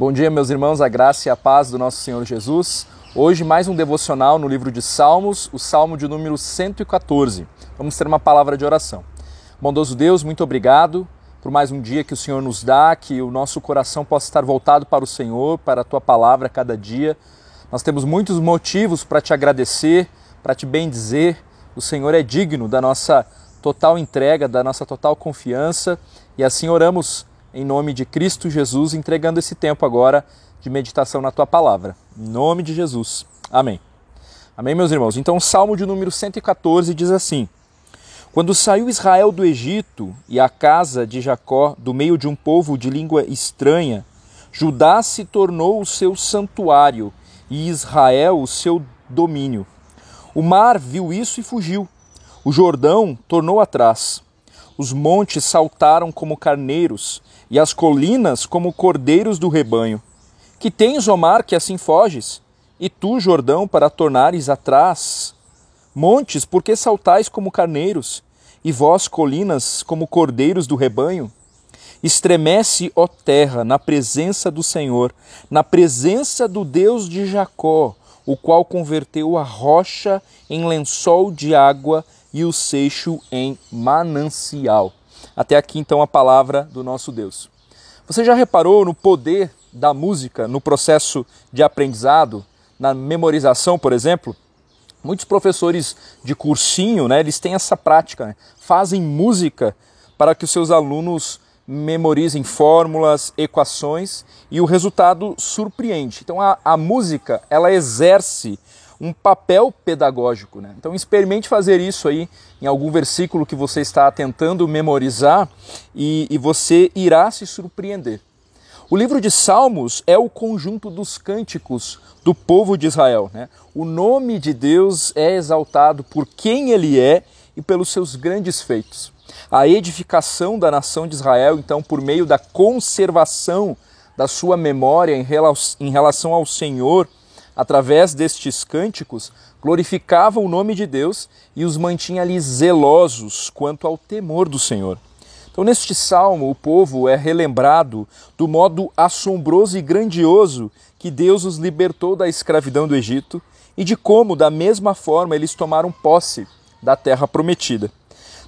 Bom dia, meus irmãos, a graça e a paz do nosso Senhor Jesus. Hoje, mais um devocional no livro de Salmos, o Salmo de número 114. Vamos ter uma palavra de oração. Bondoso Deus, muito obrigado por mais um dia que o Senhor nos dá, que o nosso coração possa estar voltado para o Senhor, para a tua palavra cada dia. Nós temos muitos motivos para te agradecer, para te bendizer. O Senhor é digno da nossa total entrega, da nossa total confiança, e assim oramos em nome de Cristo Jesus, entregando esse tempo agora de meditação na tua palavra. Em nome de Jesus. Amém. Amém, meus irmãos. Então, o Salmo de número 114 diz assim: Quando saiu Israel do Egito e a casa de Jacó do meio de um povo de língua estranha, Judá se tornou o seu santuário e Israel o seu domínio. O mar viu isso e fugiu. O Jordão tornou atrás. Os montes saltaram como carneiros e as colinas como cordeiros do rebanho. Que tens, ó mar, que assim foges? E tu, Jordão, para tornares atrás? Montes, por que saltais como carneiros? E vós, colinas, como cordeiros do rebanho? Estremece, ó terra, na presença do Senhor, na presença do Deus de Jacó, o qual converteu a rocha em lençol de água e o seixo em manancial. Até aqui então a palavra do nosso Deus. Você já reparou no poder da música no processo de aprendizado, na memorização, por exemplo? Muitos professores de cursinho, né, eles têm essa prática, né? fazem música para que os seus alunos memorizem fórmulas, equações e o resultado surpreende. Então a, a música ela exerce um papel pedagógico. Né? Então experimente fazer isso aí em algum versículo que você está tentando memorizar e, e você irá se surpreender. O livro de Salmos é o conjunto dos cânticos do povo de Israel. Né? O nome de Deus é exaltado por quem ele é e pelos seus grandes feitos. A edificação da nação de Israel, então, por meio da conservação da sua memória em relação ao Senhor, através destes cânticos, glorificava o nome de Deus e os mantinha ali zelosos quanto ao temor do Senhor. Então, neste salmo, o povo é relembrado do modo assombroso e grandioso que Deus os libertou da escravidão do Egito e de como, da mesma forma, eles tomaram posse da terra prometida.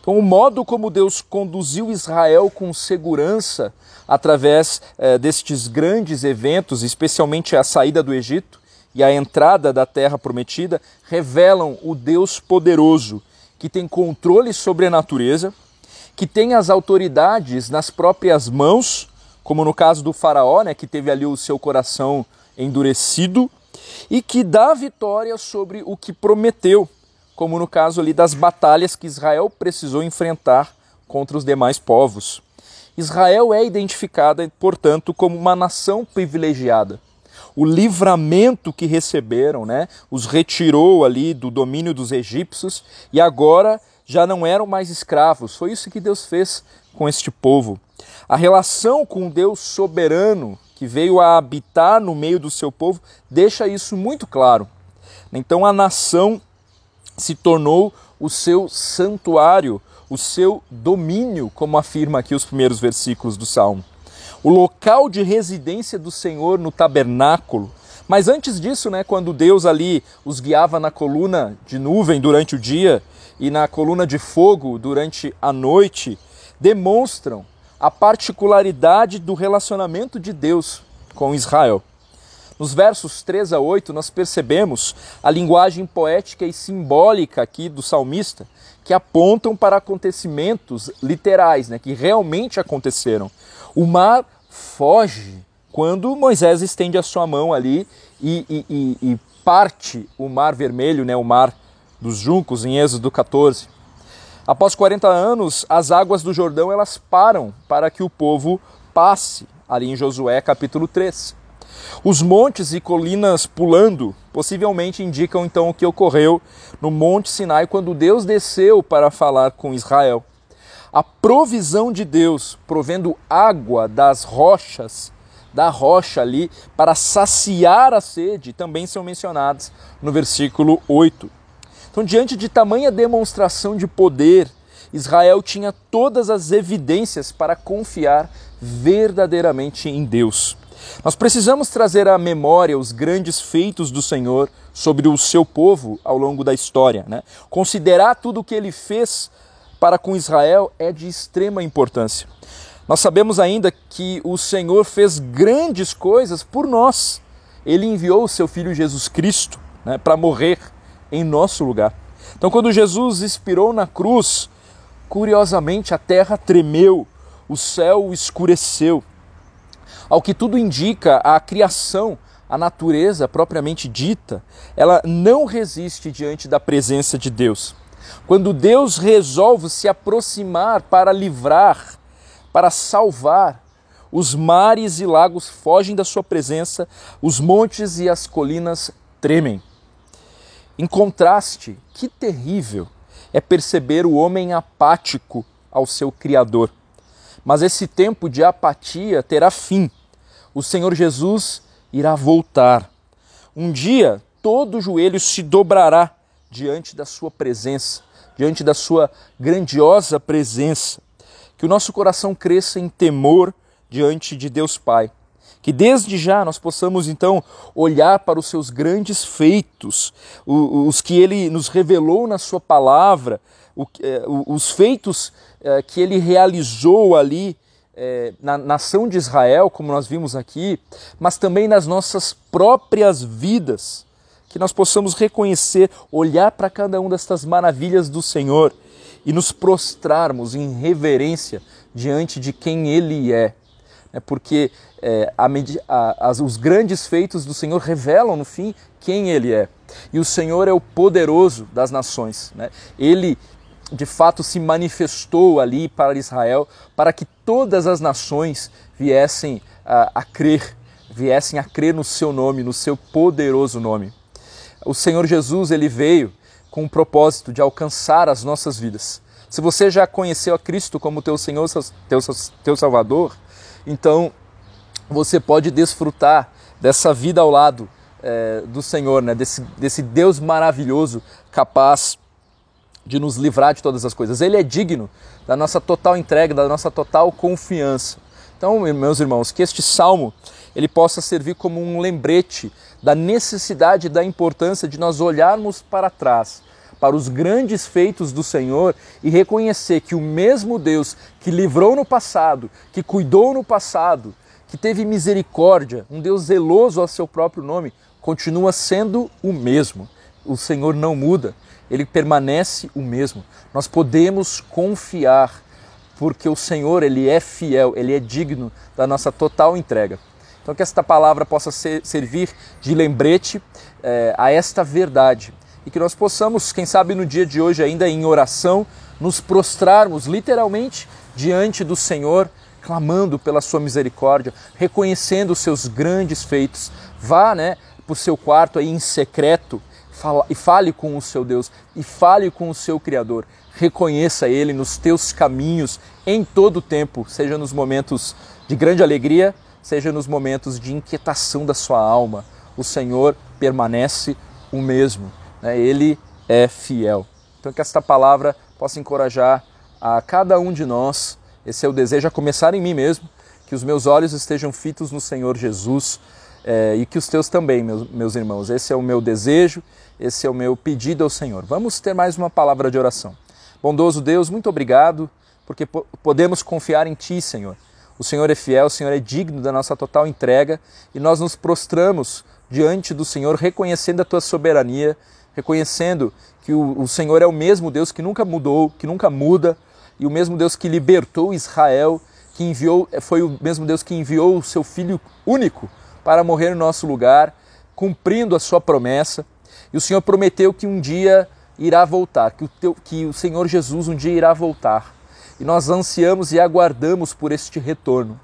Então, o modo como Deus conduziu Israel com segurança através eh, destes grandes eventos, especialmente a saída do Egito, e a entrada da terra prometida revelam o Deus poderoso, que tem controle sobre a natureza, que tem as autoridades nas próprias mãos, como no caso do Faraó, né, que teve ali o seu coração endurecido, e que dá vitória sobre o que prometeu, como no caso ali das batalhas que Israel precisou enfrentar contra os demais povos. Israel é identificada, portanto, como uma nação privilegiada o livramento que receberam, né, os retirou ali do domínio dos egípcios e agora já não eram mais escravos. Foi isso que Deus fez com este povo. A relação com Deus soberano que veio a habitar no meio do seu povo deixa isso muito claro. Então a nação se tornou o seu santuário, o seu domínio, como afirma aqui os primeiros versículos do Salmo o local de residência do Senhor no tabernáculo. Mas antes disso, né, quando Deus ali os guiava na coluna de nuvem durante o dia e na coluna de fogo durante a noite, demonstram a particularidade do relacionamento de Deus com Israel. Nos versos 3 a 8, nós percebemos a linguagem poética e simbólica aqui do salmista, que apontam para acontecimentos literais, né, que realmente aconteceram. O mar foge quando Moisés estende a sua mão ali e, e, e, e parte o mar vermelho, né, o mar dos juncos, em Êxodo 14. Após 40 anos, as águas do Jordão elas param para que o povo passe, ali em Josué capítulo 3. Os montes e colinas pulando possivelmente indicam então o que ocorreu no Monte Sinai quando Deus desceu para falar com Israel a provisão de Deus, provendo água das rochas, da rocha ali, para saciar a sede, também são mencionadas no versículo 8. Então, diante de tamanha demonstração de poder, Israel tinha todas as evidências para confiar verdadeiramente em Deus. Nós precisamos trazer à memória os grandes feitos do Senhor sobre o seu povo ao longo da história. Né? Considerar tudo o que ele fez para com Israel é de extrema importância. Nós sabemos ainda que o Senhor fez grandes coisas por nós. Ele enviou o seu Filho Jesus Cristo né, para morrer em nosso lugar. Então, quando Jesus expirou na cruz, curiosamente a terra tremeu, o céu escureceu. Ao que tudo indica, a criação, a natureza propriamente dita, ela não resiste diante da presença de Deus. Quando Deus resolve se aproximar para livrar, para salvar, os mares e lagos fogem da sua presença, os montes e as colinas tremem. Em contraste, que terrível é perceber o homem apático ao seu Criador. Mas esse tempo de apatia terá fim. O Senhor Jesus irá voltar. Um dia todo joelho se dobrará diante da sua presença, diante da sua grandiosa presença. Que o nosso coração cresça em temor diante de Deus Pai. Que desde já nós possamos então olhar para os seus grandes feitos, os que ele nos revelou na Sua palavra, é, os feitos é, que ele realizou ali é, na nação de Israel, como nós vimos aqui, mas também nas nossas próprias vidas, que nós possamos reconhecer, olhar para cada uma destas maravilhas do Senhor e nos prostrarmos em reverência diante de quem Ele é. É porque é, a, a, as, os grandes feitos do Senhor revelam, no fim, quem Ele é. E o Senhor é o poderoso das nações. Né? Ele de fato se manifestou ali para Israel, para que todas as nações viessem a, a crer, viessem a crer no seu nome, no seu poderoso nome. O Senhor Jesus ele veio com o propósito de alcançar as nossas vidas. Se você já conheceu a Cristo como teu Senhor, teu, teu Salvador, então você pode desfrutar dessa vida ao lado é, do Senhor, né? desse, desse Deus maravilhoso, capaz de nos livrar de todas as coisas. Ele é digno da nossa total entrega, da nossa total confiança. Então, meus irmãos, que este salmo ele possa servir como um lembrete da necessidade e da importância de nós olharmos para trás, para os grandes feitos do Senhor e reconhecer que o mesmo Deus que livrou no passado, que cuidou no passado, que teve misericórdia, um Deus zeloso ao seu próprio nome, continua sendo o mesmo. O Senhor não muda ele permanece o mesmo. Nós podemos confiar, porque o Senhor, ele é fiel, ele é digno da nossa total entrega. Então, que esta palavra possa ser, servir de lembrete é, a esta verdade e que nós possamos, quem sabe no dia de hoje, ainda em oração, nos prostrarmos literalmente diante do Senhor, clamando pela sua misericórdia, reconhecendo os seus grandes feitos. Vá, né, para o seu quarto aí em secreto fala, e fale com o seu Deus e fale com o seu Criador. Reconheça Ele nos teus caminhos em todo o tempo, seja nos momentos de grande alegria, seja nos momentos de inquietação da sua alma. O Senhor permanece o mesmo, né? Ele é fiel. Então, que esta palavra possa encorajar a cada um de nós. Esse é o desejo, a começar em mim mesmo, que os meus olhos estejam fitos no Senhor Jesus é, e que os teus também, meus, meus irmãos. Esse é o meu desejo, esse é o meu pedido ao Senhor. Vamos ter mais uma palavra de oração. Bondoso Deus, muito obrigado, porque podemos confiar em Ti, Senhor. O Senhor é fiel, o Senhor é digno da nossa total entrega e nós nos prostramos diante do Senhor, reconhecendo a Tua soberania, reconhecendo que o, o Senhor é o mesmo Deus que nunca mudou, que nunca muda, e o mesmo Deus que libertou Israel, que enviou, foi o mesmo Deus que enviou o seu Filho único para morrer no nosso lugar, cumprindo a sua promessa. E o Senhor prometeu que um dia irá voltar, que o, teu, que o Senhor Jesus um dia irá voltar. E nós ansiamos e aguardamos por este retorno.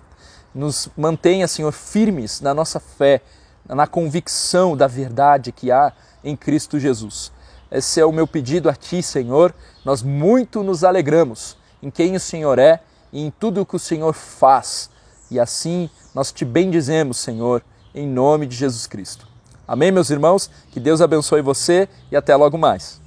Nos mantenha, Senhor, firmes na nossa fé, na convicção da verdade que há em Cristo Jesus. Esse é o meu pedido a Ti, Senhor. Nós muito nos alegramos em quem o Senhor é e em tudo o que o Senhor faz. E assim nós te bendizemos, Senhor, em nome de Jesus Cristo. Amém, meus irmãos? Que Deus abençoe você e até logo mais.